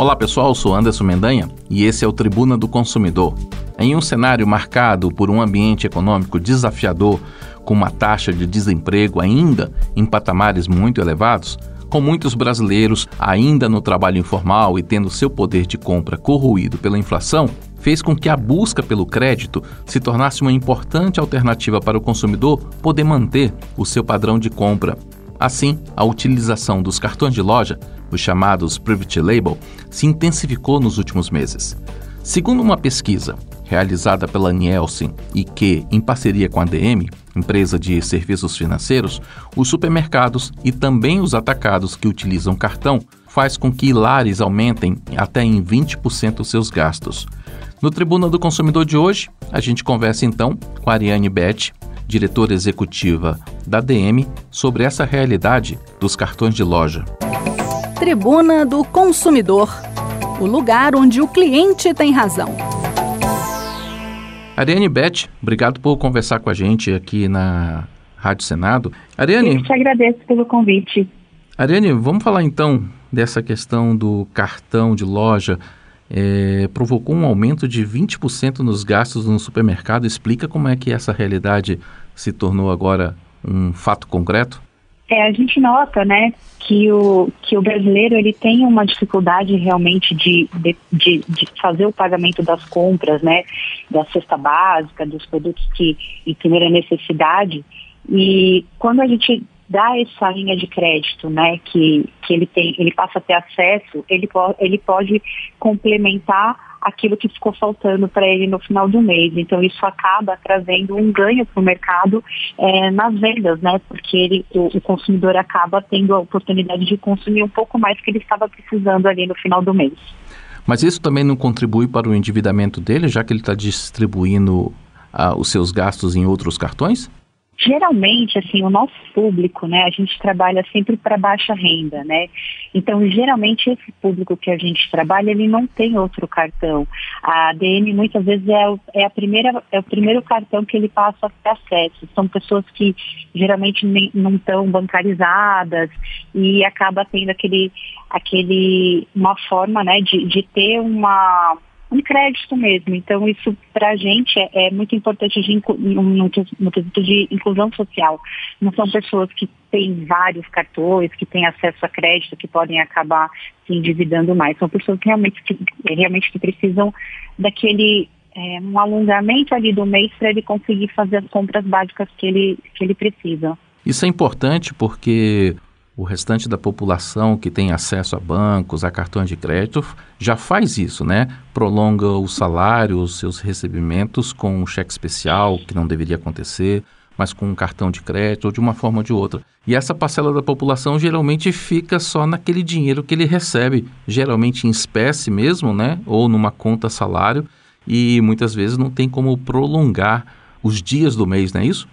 Olá pessoal, sou Anderson Mendanha e esse é o Tribuna do Consumidor. Em um cenário marcado por um ambiente econômico desafiador, com uma taxa de desemprego ainda em patamares muito elevados, com muitos brasileiros ainda no trabalho informal e tendo seu poder de compra corroído pela inflação, fez com que a busca pelo crédito se tornasse uma importante alternativa para o consumidor poder manter o seu padrão de compra. Assim, a utilização dos cartões de loja, os chamados Private Label, se intensificou nos últimos meses. Segundo uma pesquisa realizada pela Nielsen e que, em parceria com a DM, empresa de serviços financeiros, os supermercados e também os atacados que utilizam cartão faz com que lares aumentem até em 20% seus gastos. No Tribuna do Consumidor de hoje, a gente conversa então com a Ariane Beth, diretora executiva da DM, sobre essa realidade dos cartões de loja. Tribuna do Consumidor o lugar onde o cliente tem razão. Ariane Beth, obrigado por conversar com a gente aqui na Rádio Senado. Ariane. Eu te agradeço pelo convite. Ariane, vamos falar então dessa questão do cartão de loja. É, provocou um aumento de 20% nos gastos no supermercado. Explica como é que essa realidade se tornou agora um fato concreto? É, a gente nota, né, que o, que o brasileiro ele tem uma dificuldade realmente de, de, de, de fazer o pagamento das compras, né, da cesta básica, dos produtos que em primeira necessidade. E quando a gente dá essa linha de crédito, né, que, que ele tem, ele passa a ter acesso, ele, po ele pode complementar aquilo que ficou faltando para ele no final do mês. Então isso acaba trazendo um ganho para o mercado é, nas vendas, né? Porque ele, o, o, consumidor acaba tendo a oportunidade de consumir um pouco mais que ele estava precisando ali no final do mês. Mas isso também não contribui para o endividamento dele, já que ele está distribuindo ah, os seus gastos em outros cartões? Geralmente, assim, o nosso público, né, a gente trabalha sempre para baixa renda, né? Então, geralmente, esse público que a gente trabalha, ele não tem outro cartão. A ADM, muitas vezes, é, é, a primeira, é o primeiro cartão que ele passa a ter acesso. São pessoas que, geralmente, nem, não estão bancarizadas e acaba tendo aquele, aquele, uma forma, né, de, de ter uma um crédito mesmo. Então, isso para a gente é, é, muito importante de no, quesito de inclusão social. Não são pessoas que têm vários cartões, que têm acesso a crédito, que podem acabar se endividando mais. São pessoas que realmente que, realmente que precisam daquele é, um alongamento ali do mês para ele conseguir fazer as compras básicas que ele, que ele precisa. Isso é importante porque o restante da população que tem acesso a bancos, a cartões de crédito, já faz isso, né? Prolonga o salário, os seus recebimentos com um cheque especial, que não deveria acontecer, mas com um cartão de crédito ou de uma forma ou de outra. E essa parcela da população geralmente fica só naquele dinheiro que ele recebe, geralmente em espécie mesmo, né? Ou numa conta salário, e muitas vezes não tem como prolongar os dias do mês, não é isso?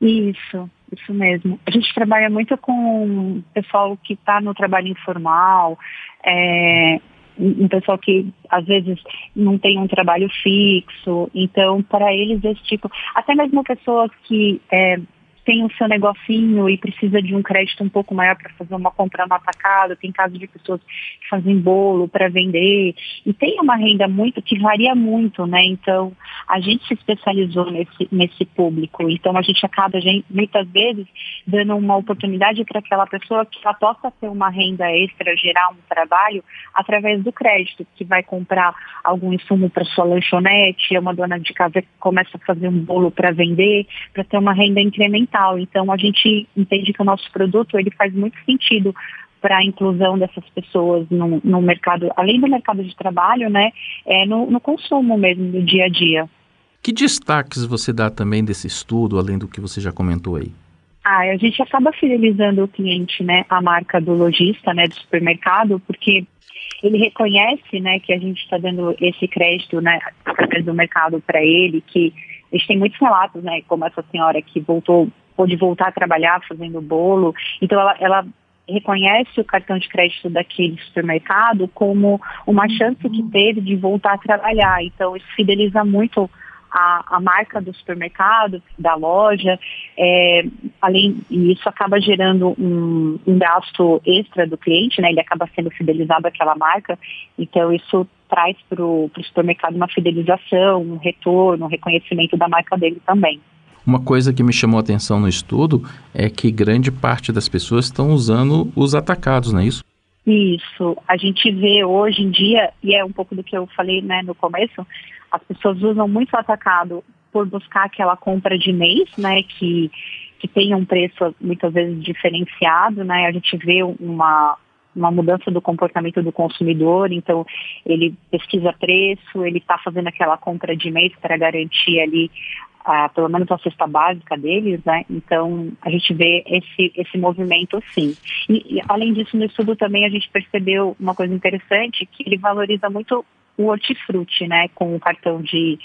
Isso, isso mesmo. A gente trabalha muito com pessoal que está no trabalho informal, é, um pessoal que às vezes não tem um trabalho fixo, então para eles esse tipo, até mesmo pessoas que é, tem o seu negocinho e precisa de um crédito um pouco maior para fazer uma compra no atacado, tem casos de pessoas que fazem bolo para vender, e tem uma renda muito que varia muito, né? Então, a gente se especializou nesse, nesse público, então a gente acaba, muitas vezes, dando uma oportunidade para aquela pessoa que ela possa ter uma renda extra, gerar um trabalho através do crédito, que vai comprar algum insumo para sua lanchonete, é uma dona de casa que começa a fazer um bolo para vender, para ter uma renda incremental então a gente entende que o nosso produto ele faz muito sentido para a inclusão dessas pessoas no, no, mercado, além do mercado de trabalho, né, é no, no consumo mesmo, no dia a dia. Que destaques você dá também desse estudo, além do que você já comentou aí? Ah, a gente acaba fidelizando o cliente, né, a marca do lojista, né, do supermercado, porque ele reconhece, né, que a gente está dando esse crédito, né, através do mercado para ele, que a gente tem muitos relatos, né, como essa senhora que voltou, pôde voltar a trabalhar fazendo bolo. Então ela, ela reconhece o cartão de crédito daquele supermercado como uma chance que teve de voltar a trabalhar. Então isso fideliza muito a, a marca do supermercado, da loja, é, além e isso acaba gerando um, um gasto extra do cliente, né? Ele acaba sendo fidelizado àquela marca, então isso traz para o supermercado uma fidelização, um retorno, um reconhecimento da marca dele também. Uma coisa que me chamou a atenção no estudo é que grande parte das pessoas estão usando os atacados, não é isso? Isso. A gente vê hoje em dia, e é um pouco do que eu falei né, no começo, as pessoas usam muito o atacado por buscar aquela compra de mês, né, que, que tem um preço muitas vezes diferenciado, né, a gente vê uma, uma mudança do comportamento do consumidor, então ele pesquisa preço, ele está fazendo aquela compra de mês para garantir ali ah, pelo menos a cesta básica deles, né? Então a gente vê esse, esse movimento sim. E, e, além disso, no estudo também a gente percebeu uma coisa interessante, que ele valoriza muito o hortifruti, né? Com o cartão de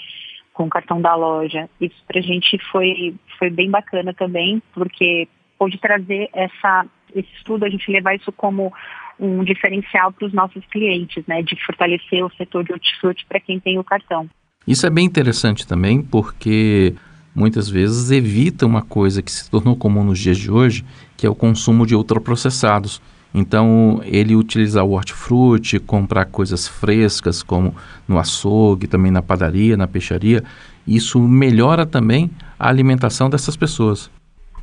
com o cartão da loja. Isso para a gente foi, foi bem bacana também, porque pôde trazer essa, esse estudo, a gente levar isso como um diferencial para os nossos clientes, né? De fortalecer o setor de hortifruti para quem tem o cartão. Isso é bem interessante também porque muitas vezes evita uma coisa que se tornou comum nos dias de hoje, que é o consumo de ultraprocessados. Então, ele utilizar o hortifruti, comprar coisas frescas, como no açougue, também na padaria, na peixaria, isso melhora também a alimentação dessas pessoas.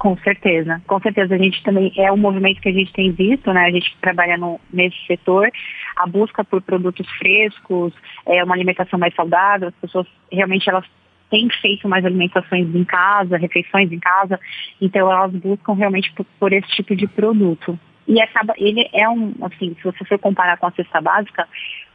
Com certeza, com certeza. A gente também é um movimento que a gente tem visto, né? A gente trabalha no, nesse setor, a busca por produtos frescos, é uma alimentação mais saudável, as pessoas realmente elas têm feito mais alimentações em casa, refeições em casa, então elas buscam realmente por, por esse tipo de produto. E acaba, ele é um, assim, se você for comparar com a cesta básica,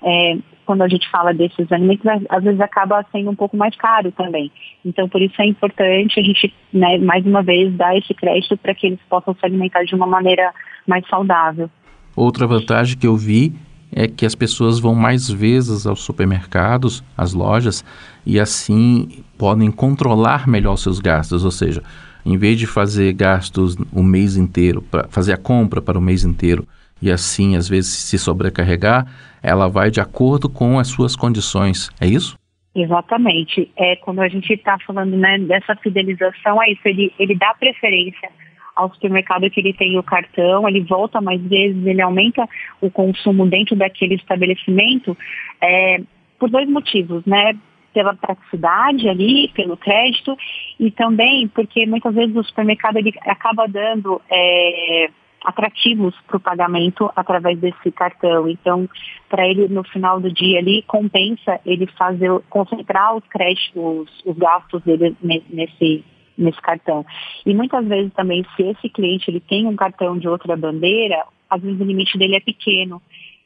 é, quando a gente fala desses alimentos, às vezes acaba sendo um pouco mais caro também. Então, por isso é importante a gente, né, mais uma vez, dar esse crédito para que eles possam se alimentar de uma maneira mais saudável. Outra vantagem que eu vi é que as pessoas vão mais vezes aos supermercados, às lojas, e assim podem controlar melhor seus gastos, ou seja, em vez de fazer gastos o mês inteiro, para fazer a compra para o mês inteiro, e assim às vezes se sobrecarregar, ela vai de acordo com as suas condições. É isso? Exatamente. É quando a gente está falando né, dessa fidelização, é isso. Ele, ele dá preferência ao supermercado que ele tem o cartão, ele volta mais vezes, ele aumenta o consumo dentro daquele estabelecimento é, por dois motivos, né? Pela praticidade ali, pelo crédito e também porque muitas vezes o supermercado ele acaba dando é, atrativos para o pagamento através desse cartão. Então, para ele no final do dia ali compensa ele fazer concentrar os créditos, os gastos dele nesse nesse cartão. E muitas vezes também se esse cliente ele tem um cartão de outra bandeira, às vezes o limite dele é pequeno.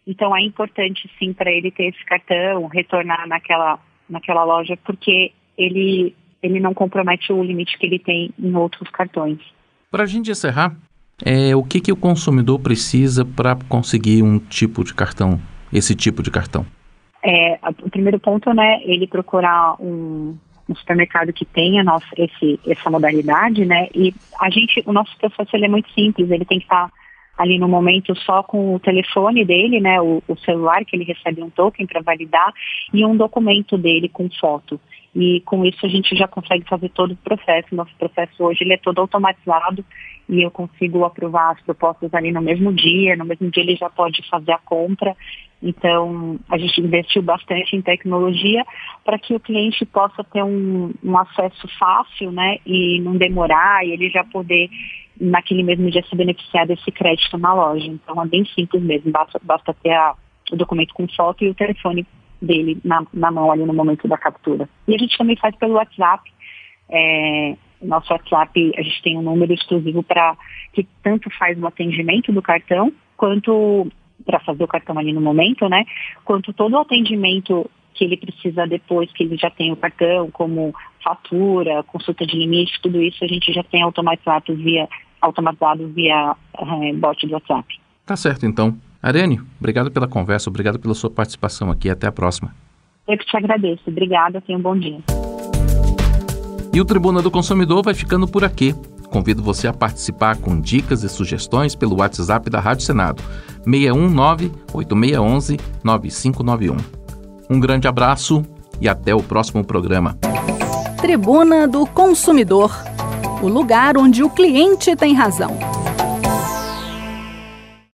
Então é importante sim para ele ter esse cartão, retornar naquela naquela loja porque ele ele não compromete o limite que ele tem em outros cartões. Para a gente encerrar, é, o que, que o consumidor precisa para conseguir um tipo de cartão, esse tipo de cartão? É, o primeiro ponto, né, ele procurar um, um supermercado que tenha nossa, esse, essa modalidade, né, e a gente, o nosso processo ele é muito simples, ele tem que estar ali no momento só com o telefone dele, né, o, o celular que ele recebe um token para validar e um documento dele com foto. E com isso a gente já consegue fazer todo o processo. Nosso processo hoje ele é todo automatizado e eu consigo aprovar as propostas ali no mesmo dia. No mesmo dia ele já pode fazer a compra. Então a gente investiu bastante em tecnologia para que o cliente possa ter um, um acesso fácil, né, e não demorar e ele já poder naquele mesmo dia se beneficiar desse crédito na loja. Então é bem simples mesmo, basta, basta ter a, o documento com foto e o telefone dele na, na mão ali no momento da captura. E a gente também faz pelo WhatsApp. É, nosso WhatsApp, a gente tem um número exclusivo para que tanto faz o atendimento do cartão, quanto para fazer o cartão ali no momento, né? Quanto todo o atendimento que ele precisa depois que ele já tem o cartão, como fatura, consulta de limite, tudo isso a gente já tem automatizado via, automatizado via é, bot do WhatsApp. Tá certo, então. Arene, obrigado pela conversa, obrigado pela sua participação aqui. Até a próxima. Eu que te agradeço. Obrigada, tenha um bom dia. E o Tribuna do Consumidor vai ficando por aqui. Convido você a participar com dicas e sugestões pelo WhatsApp da Rádio Senado, 619-8611-9591. Um grande abraço e até o próximo programa. Tribuna do Consumidor o lugar onde o cliente tem razão.